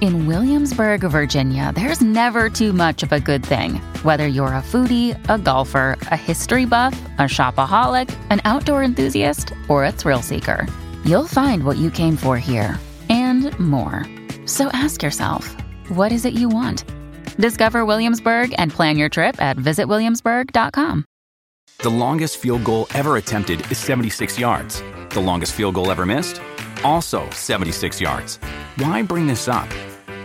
In Williamsburg, Virginia, there's never too much of a good thing. Whether you're a foodie, a golfer, a history buff, a shopaholic, an outdoor enthusiast, or a thrill seeker, you'll find what you came for here and more. So ask yourself, what is it you want? Discover Williamsburg and plan your trip at visitwilliamsburg.com. The longest field goal ever attempted is 76 yards. The longest field goal ever missed? Also 76 yards. Why bring this up?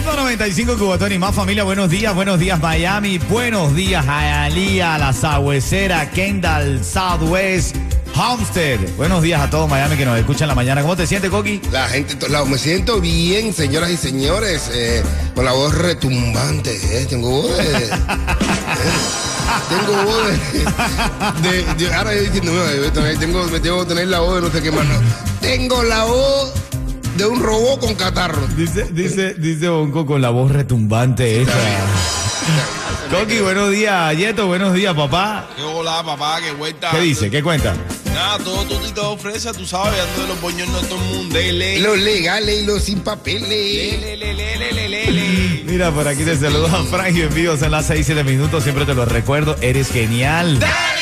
Ritmo 95 Cubatón y más familia, buenos días, buenos días Miami, buenos días Hialeah, La Sagüecera, Kendall, Southwest, Homestead. Buenos días a todos Miami que nos escuchan en la mañana. ¿Cómo te sientes, Coqui? La gente de todos lados. Me siento bien, señoras y señores, eh, con la voz retumbante. eh, Tengo voz de... eh, tengo voz de... ahora yo diciendo, tengo, me tengo que tener la voz de no sé qué más. Tengo la voz de un robot con catarro. Dice, dice, dice Bonco con la voz retumbante esta. Coqui, buenos días, Yeto, buenos días, papá. ¿Qué hola, papá? ¿Qué vuelta? ¿Qué dice? ¿Qué cuenta? Nada, todo tú te ofrece, tú sabes, ando de los boñones de todo el mundo. Dele, Los legales y los sin papeles. lele, lele, lele, lele, lele. Mira, por aquí te saluda Frangio en vivo, son las 6, 7 minutos, siempre te lo recuerdo, eres genial. ¡Dale todo!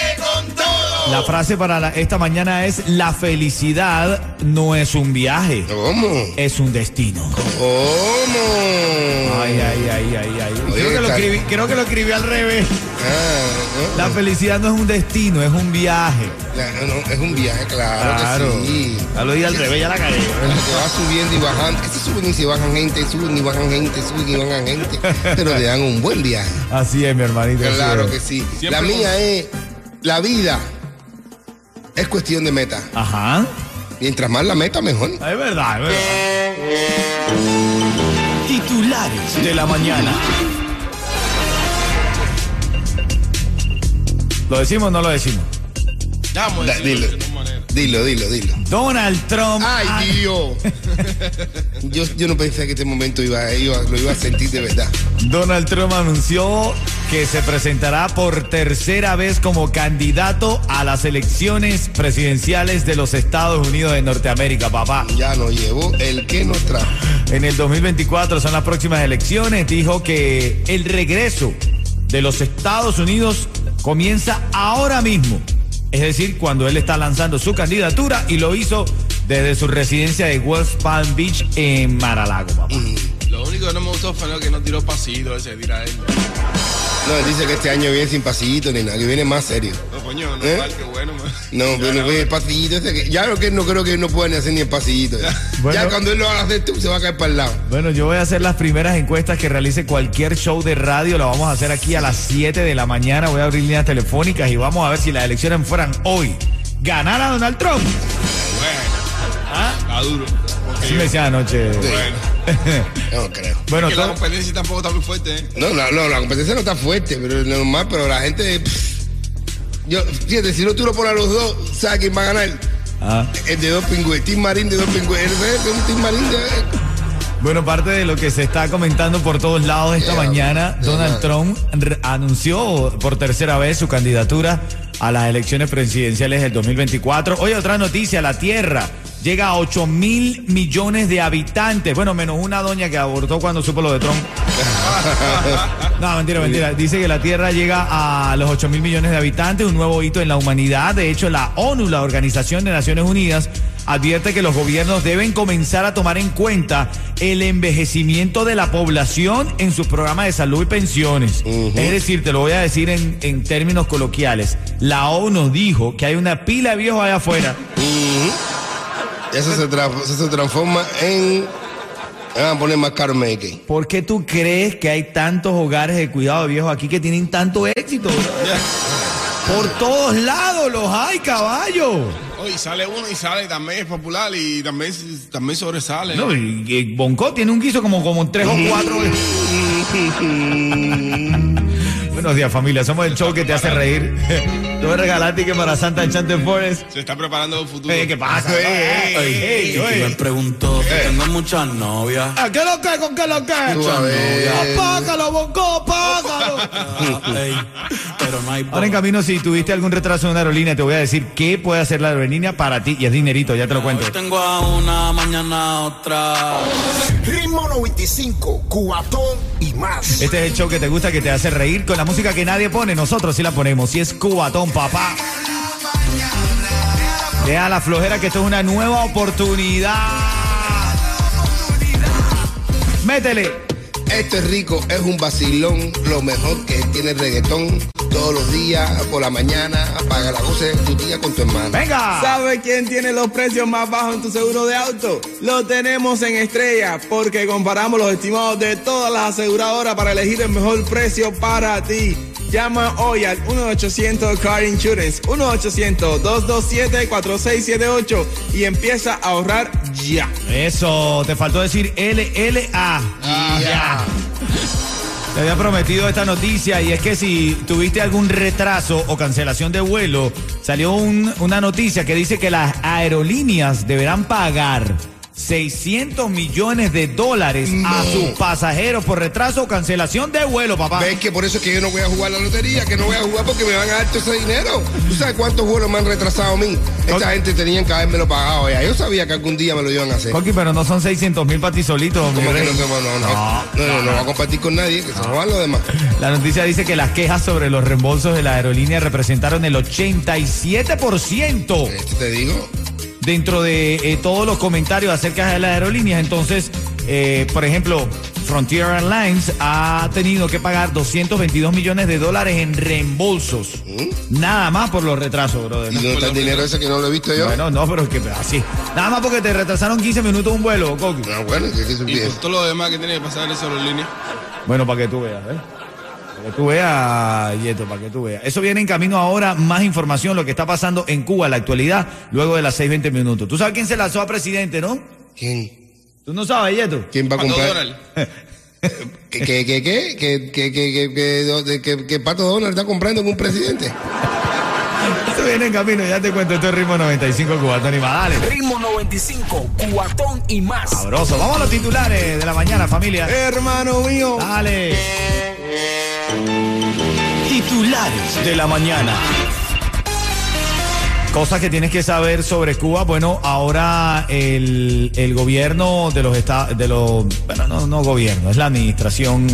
La frase para la- esta mañana es, la felicidad no es un viaje, ¿Cómo? es un destino. ¿Cómo? Ay, ay, ay, ay, ay. Oye, Creo que, lo escribí, creo que lo escribí al revés. Ah, La felicidad no es un destino, es un viaje. no, no, es un viaje, claro, que sí. Ya lo dije al revés, ya la cagué. Que va subiendo y bajando. Que se suben y se bajan gente, suben y bajan gente, suben y bajan gente. Pero te dan un buen viaje. Así es, mi hermanito. Claro es. que sí. Siempre La con- mía es, la vida es cuestión de meta. Ajá. Mientras más la meta, mejor. Es verdad, es verdad. Titulares de la mañana. ¿Lo decimos o no lo decimos? Vamos, Da- decirlo dilo. Dilo, dilo, dilo. Donald Trump. Ay, Dios. Yo, yo no pensé que este momento iba, iba, lo iba a sentir de verdad. Donald Trump anunció que se presentará por tercera vez como candidato a las elecciones presidenciales de los Estados Unidos de Norteamérica, papá. Ya nos llevó el que nos trajo. En el 2024 son las próximas elecciones. Dijo que el regreso de los Estados Unidos comienza ahora mismo. Es decir, cuando él está lanzando su candidatura y lo hizo desde su residencia de West Palm Beach en Mar-a-Lago, papá. Lo único que no me gustó fue lo que no tiró pasito ese, tira él. No, él dice que este año viene sin pasillito ni nada, que viene más serio. No, coño, no, ¿Eh? mal, qué bueno, man. No, pero no viene el pasillito ese que. Ya lo que no creo que no pueda ni hacer ni el pasillito. Ya, Bueno. Ya cuando él lo va a hacer tú, se va a caer para el lado. Bueno, yo voy a hacer las primeras encuestas que realice cualquier show de radio. Lo vamos a hacer aquí a las 7 de la mañana. Voy a abrir líneas telefónicas y vamos a ver si las elecciones fueran hoy. ¿Ganar a Donald Trump? Bueno, está duro. Me anoche. Bueno, No creo. Bueno, que la competencia tampoco está muy fuerte, ¿eh? No, no, no, la competencia no está fuerte, pero es normal, pero la gente. pff, yo, fíjate, si no tú lo pones a los dos, ¿sabes quién va a ganar? Ah. El de dos pingües, Team Marín de dos pingües. El de un Team Marín de. Bueno, parte de lo que se está comentando por todos lados esta mañana. Donald Trump anunció por tercera vez su candidatura a las elecciones presidenciales del 2024. Hoy otra noticia, la Tierra llega a 8 mil millones de habitantes. Bueno, menos una doña que abortó cuando supo lo de Trump. No, mentira, mentira. Dice que la Tierra llega a los 8 mil millones de habitantes, un nuevo hito en la humanidad. De hecho, la ONU, la Organización de Naciones Unidas, advierte que los gobiernos deben comenzar a tomar en cuenta el envejecimiento de la población en sus programas de salud y pensiones. Es decir, te lo voy a decir en, en términos coloquiales. La ONU dijo que hay una pila de viejos allá afuera. Eso se, tra- eso se transforma en. Van a poner más caro Medicaid. ¿Por qué tú crees que hay tantos hogares de cuidado de viejos aquí que tienen tanto éxito? Por todos lados los hay, caballo. Oye, sale uno y sale, también es popular y también, también sobresale. No, y, y Bonco tiene un guiso como, como tres o cuatro. Buenos días, familia. Somos el show que te hace reír. Te voy a regalar ticket para Santa Enchanted Forest. Se está preparando el futuro. Eh, ¿Qué pasa? Ey, Ey, ey, ey, Y ey. me preguntó si tengo muchas novias. Ah, ¿Qué lo que? ¿Con qué lo que? Tú. Apágalo, Bonco, apágalo. Pero no hay Ahora en camino, si tuviste algún retraso en una aerolínea, te voy a decir qué puede hacer la aerolínea para ti. Y es dinerito, ya te lo cuento. Hoy tengo a una, mañana a otra. Ritmo 95, Cubatón y más. Este es el show que te gusta, que te hace reír con la música que nadie pone. Nosotros sí la ponemos. Si es cubatón, papá. Deja la flojera que esto es una nueva oportunidad. Métele. Esto es rico, es un vacilón, lo mejor que tiene el reggaetón. Todos los días, por la mañana, apaga la voz de tu día con tu hermano. Venga. ¿Sabes quién tiene los precios más bajos en tu seguro de auto? Lo tenemos en Estrella, porque comparamos los estimados de todas las aseguradoras para elegir el mejor precio para ti. Llama hoy al 1-800 Car Insurance, 1-800-227-4678 y empieza a ahorrar ya. Eso, te faltó decir LLA. ya. Te había prometido esta noticia y es que si tuviste algún retraso o cancelación de vuelo, salió un- una noticia que dice que las aerolíneas deberán pagar 600 millones de dólares a sus pasajeros por retraso o cancelación de vuelo, papá. ¿Ves que por eso es que yo no voy a jugar la lotería? Que no voy a jugar porque me van a dar todo ese dinero. ¿Tú sabes cuántos vuelos me han retrasado a mí? Esta gente tenían que habérmelo pagado ya. Yo sabía que algún día me lo iban a hacer. Coqui, pero no son 600 mil para ti solito. mi ¿Cómo que rey. no, no, no, no, no, no, no va a compartir con nadie, que se roban los demás. La noticia dice que las quejas sobre los reembolsos de la aerolínea representaron el 87% Esto te digo. Dentro de eh, todos los comentarios acerca de las aerolíneas. Entonces, eh, por ejemplo, Frontier Airlines ha tenido que pagar 222 millones de dólares en reembolsos. Nada más por los retrasos, brother. ¿Y dónde está el dinero ese que no lo he visto yo? Bueno, no, pero es que así. Nada más porque te retrasaron 15 minutos un vuelo, Coqui. Ah, bueno, que, que Y por todo lo demás que tiene que pasar en esa aerolínea. Bueno, para que tú veas, ¿eh? Para que tú veas, Yeto, para que tú veas. Eso viene en camino ahora, más información, lo que está pasando en Cuba en la actualidad, luego de las 6.20 minutos. ¿Tú sabes quién se lanzó a presidente, no? ¿Quién? ¿Tú no sabes, Yeto? ¿Quién va a Pato comprar? Donald. ¿Qué, qué, qué, qué? ¿Que, que, que, que, que, que- que- que Pato Donald está comprando con un presidente? Eso viene en camino, ya te cuento, esto es Ritmo 95 Cubatón y más, dale. Ritmo 95, Cubatón y más. Sabroso. Vamos a los titulares de la mañana, familia. Hermano mío. Dale. Titulares de la mañana. Cosas que tienes que saber sobre Cuba. Bueno, ahora el, el gobierno de los estados, de los, bueno, no, no gobierno, es la administración.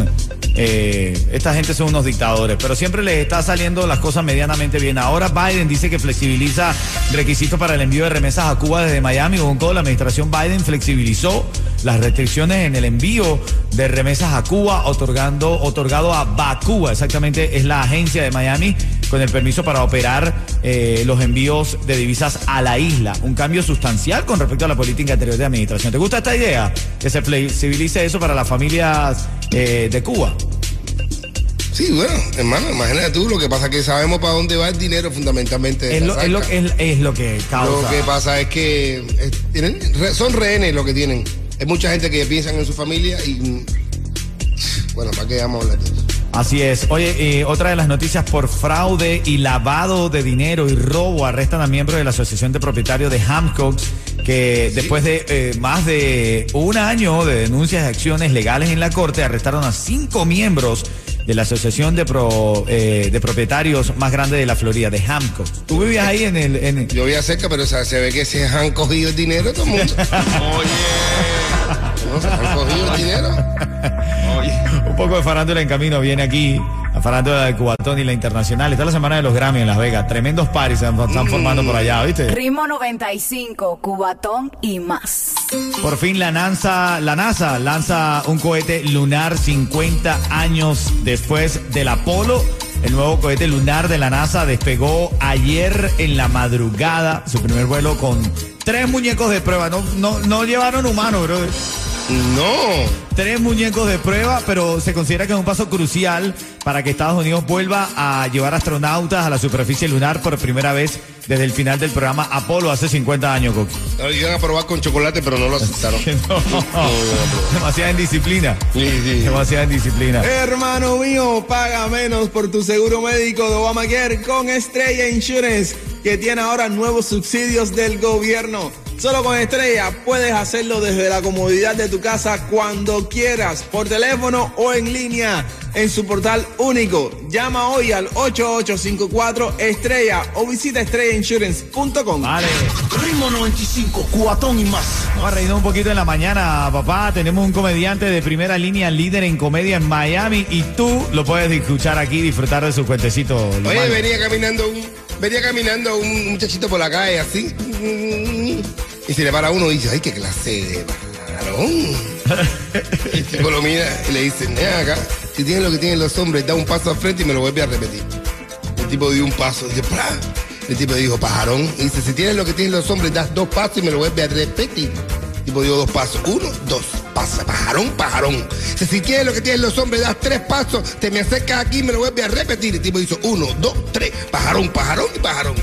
Eh, esta gente son unos dictadores, pero siempre les está saliendo las cosas medianamente bien. Ahora Biden dice que flexibiliza requisitos para el envío de remesas a Cuba desde Miami. Con todo, la administración Biden flexibilizó las restricciones en el envío de remesas a Cuba, otorgando, otorgado a Bacuba, exactamente es la agencia de Miami, con el permiso para operar eh, los envíos de divisas a la isla. Un cambio sustancial con respecto a la política anterior de administración. ¿Te gusta esta idea? Que se flexibilice eso para las familias eh, de Cuba. Sí, bueno, hermano, imagínate tú, lo que pasa es que sabemos para dónde va el dinero fundamentalmente. de Es lo, es, lo, saca. es, es lo que causa. Lo que pasa es que eh, tienen- son rehenes lo que tienen. Hay mucha gente que piensan en su familia y. mm, Bueno, ¿para qué vamos a hablar de eso? Así es. Oye, eh, otra de las noticias por fraude y lavado de dinero y robo arrestan a miembros de la Asociación de Propietarios de Hancock que después de eh, más de un año de denuncias y acciones legales en la corte arrestaron a cinco miembros de la Asociación de, Pro- eh, de Propietarios más grande de la Florida, de Hancock. ¿Tú vivías ahí en el... en- Yo voy a cerca, pero o sea, se ve que se han cogido el dinero todo el mundo. Oye. ¿No? Se han cogido el dinero. Oye. Un poco de farándula en camino viene aquí La farándula de Cubatón y la internacional. Está la semana de los Grammy en Las Vegas. Tremendos paris se están formando por allá, ¿viste? Ritmo 95, Cubatón y más. Por fin la NASA, la NASA lanza un cohete lunar 50 años después del Apolo. El nuevo cohete lunar de la NASA despegó ayer en la madrugada su primer vuelo con tres muñecos de prueba. No, no, no llevaron humanos, bro. No. Tres muñecos de prueba, pero se considera que es un paso crucial para que Estados Unidos vuelva a llevar astronautas a la superficie lunar por primera vez desde el final del programa Apolo hace 50 años, Coqui. Iban a probar con chocolate, pero no lo aceptaron. No, demasiada indisciplina. Sí, sí. Demasiada indisciplina. Hermano mío, paga menos por tu seguro médico de Obamacare con Estrella Insurance, que tiene ahora nuevos subsidios del gobierno. Solo con Estrella puedes hacerlo desde la comodidad de tu casa cuando quieras, por teléfono o en línea, en su portal único. Llama hoy al 8854 Estrella o visita estrellainsurance.com. Vale. Ritmo 95, cuatón y más. Vamos a reírnos un poquito en la mañana, papá. Tenemos un comediante de primera línea, líder en comedia en Miami, y tú lo puedes escuchar aquí y disfrutar de su cuentecito. Oye, venía caminando un, venía caminando un muchachito por la calle así. Y se le para uno y dice, ay, qué clase de varón. El tipo lo mira y le dice, "Ven acá, si tienes lo que tienen los hombres, da un paso al frente y me lo vuelve a repetir. El tipo dio un paso, dice, ¡pra! El tipo dijo, pajarón. Y dice, si tienes lo que tienen los hombres, das dos pasos y me lo vuelve a repetir. El tipo dio dos pasos. Uno, dos. Pasa, pajarón, pajarón. Dice, si tienes lo que tienen los hombres, das tres pasos, te me acercas aquí y me lo vuelve a repetir. El tipo hizo uno, dos, tres. Pajarón, pajarón y pajarón.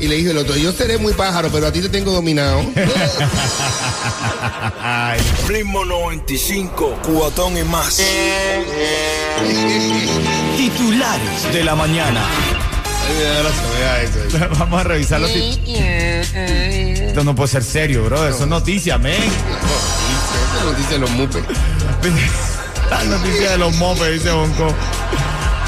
Y le dijo el otro, yo seré muy pájaro, pero a ti te tengo dominado. Ay, Ritmo 95, cuatón y más. titulares de la mañana. Ay, eso. Vamos a revisar los tit- Esto no puede ser serio, bro. Eso es noticia, men. Esa noticia de los mupes. La noticia de los mopes, dice Bonco.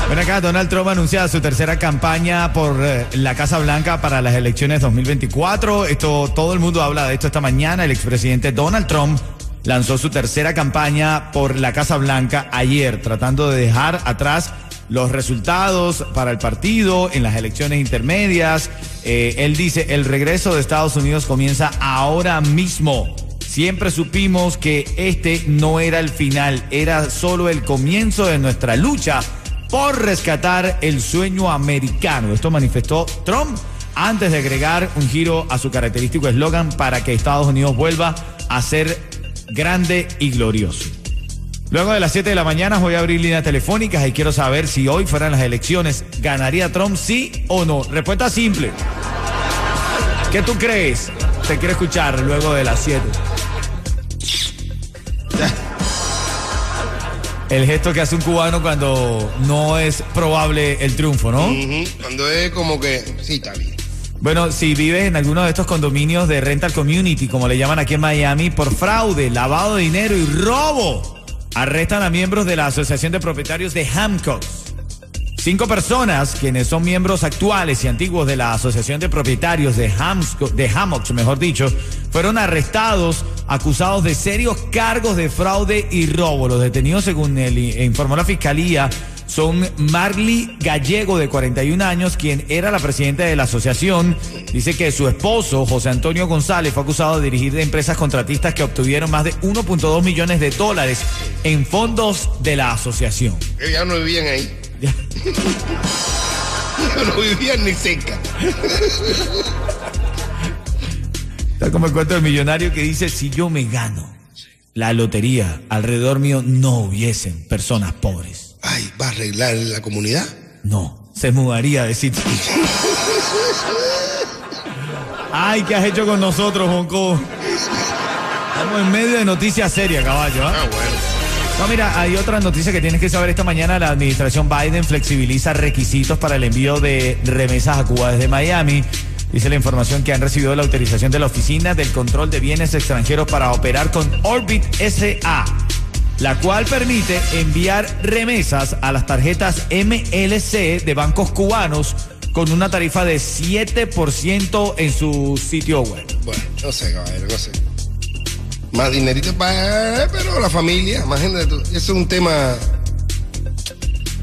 Ven acá, Donald Trump anuncia su tercera campaña por eh, la Casa Blanca para las elecciones 2024. Esto, todo el mundo habla de esto esta mañana. El expresidente Donald Trump lanzó su tercera campaña por la Casa Blanca ayer, tratando de dejar atrás los resultados para el partido en las elecciones intermedias. Eh, él dice, el regreso de Estados Unidos comienza ahora mismo. Siempre supimos que este no era el final, era solo el comienzo de nuestra lucha por rescatar el sueño americano. Esto manifestó Trump antes de agregar un giro a su característico eslogan para que Estados Unidos vuelva a ser grande y glorioso. Luego de las 7 de la mañana voy a abrir líneas telefónicas y quiero saber si hoy fueran las elecciones, ¿ganaría Trump sí o no? Respuesta simple. ¿Qué tú crees? Te quiero escuchar luego de las 7. El gesto que hace un cubano cuando no es probable el triunfo, ¿no? Cuando es como que, sí, está bien. Bueno, si vives en alguno de estos condominios de rental community, como le llaman aquí en Miami, por fraude, lavado de dinero y robo, arrestan a miembros de la Asociación de Propietarios de Hamcock. Cinco personas, quienes son miembros actuales y antiguos de la Asociación de Propietarios de, Hamsco- de Hammocks, mejor dicho, fueron arrestados acusados de serios cargos de fraude y robo. Los detenidos, según el, informó la fiscalía, son Marley Gallego, de 41 años, quien era la presidenta de la asociación. Dice que su esposo, José Antonio González, fue acusado de dirigir de empresas contratistas que obtuvieron más de 1.2 millones de dólares en fondos de la asociación. Ya no vivían ahí. Ya no vivían ni cerca. Está como el cuento del millonario que dice, si yo me gano la lotería, alrededor mío no hubiesen personas pobres. Ay, ¿va a arreglar la comunidad? No, se mudaría de sitio. Ay, ¿qué has hecho con nosotros, Bonco? Estamos en medio de noticias serias, caballo. ¿ah? Ah, bueno. No, mira, hay otra noticia que tienes que saber esta mañana. La administración Biden flexibiliza requisitos para el envío de remesas a Cuba desde Miami. Dice la información que han recibido la autorización de la Oficina del Control de Bienes Extranjeros para operar con Orbit SA, la cual permite enviar remesas a las tarjetas MLC de bancos cubanos con una tarifa de 7% en su sitio web. Bueno, no sé, caballero, no sé. Más dinerito para. Pero la familia, imagínate tú. Eso es un tema.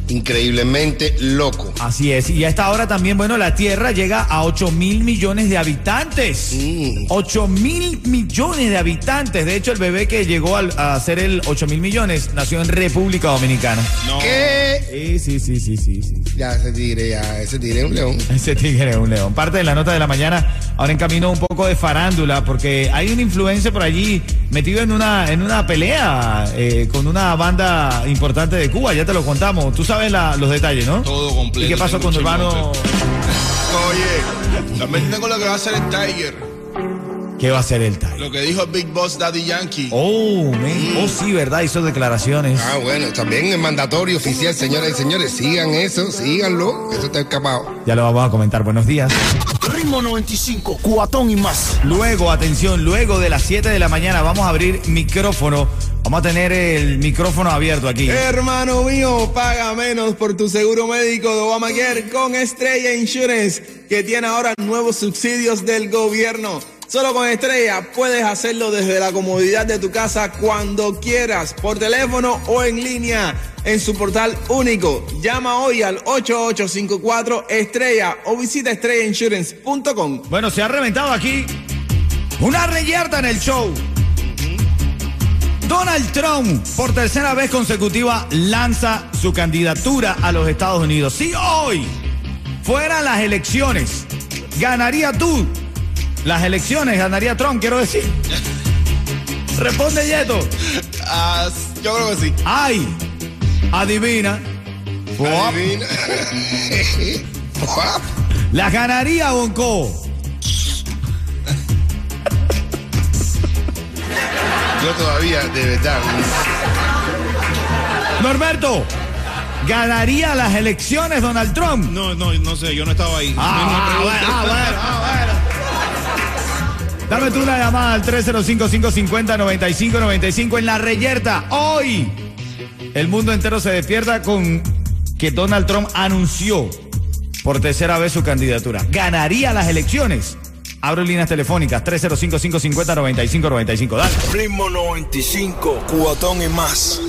increíblemente loco. Así es. Y a esta hora también, bueno, la Tierra llega a 8 mil millones de habitantes. Mm. 8 mil millones de habitantes. De hecho, el bebé que llegó al- a ser el 8 mil millones nació en República Dominicana. No. ¿Qué? Sí, sí, sí, sí, sí, sí. Ya, ese tigre, ya, ese tigre es un león. Ese tigre es un león. Parte de la nota de la mañana, ahora en camino un poco de farándula, porque hay un influencer por allí metido en una, en una pelea eh, con una banda importante de Cuba, ya te lo contamos. Tú sabes la- los detalles, ¿no? Todo completo. ¿Y qué pasó tengo con Urbano? Oye, metiendo con lo que va a hacer el Tiger. ¿Qué va a hacer el Tiger? Lo que dijo Big Boss Daddy Yankee. Oh, man. oh, sí, ¿verdad? Hizo declaraciones. Ah, bueno, también es mandatorio oficial, señoras y señores. Sigan eso, síganlo. Eso está escapado. Ya lo vamos a comentar. Buenos días. Ritmo 95, cuatón y más. Luego, atención, luego de las 7 de la mañana vamos a abrir micrófono. Vamos a tener el micrófono abierto aquí. Hermano mío, paga menos por tu seguro médico de Obamacare con Estrella Insurance, que tiene ahora nuevos subsidios del gobierno. Solo con Estrella puedes hacerlo desde la comodidad de tu casa cuando quieras, por teléfono o en línea, en su portal único. Llama hoy al 8854 Estrella o visita estrellainsurance.com. Bueno, se ha reventado aquí una reyerta en el show. Donald Trump, por tercera vez consecutiva, lanza su candidatura a los Estados Unidos. Si hoy fueran las elecciones, ganaría tú. Las elecciones ganaría Trump, quiero decir. Responde Yeto. Ah, yo creo que sí. Ay, adivina. Adivina. Las ganaría Bonco. Yo todavía, de verdad. Norberto, ¿ganaría las elecciones Donald Trump? No, no, no sé, yo no estaba ahí. Ah, No, no, bueno, ah, bueno, ah, bueno. Dame tú una llamada al 305-550-9595 en la reyerta. Hoy el mundo entero se despierta con que Donald Trump anunció por tercera vez su candidatura. ¿Ganaría las elecciones? Abro líneas telefónicas 305-550-9595. Dale. Ritmo 95, cuatón y más.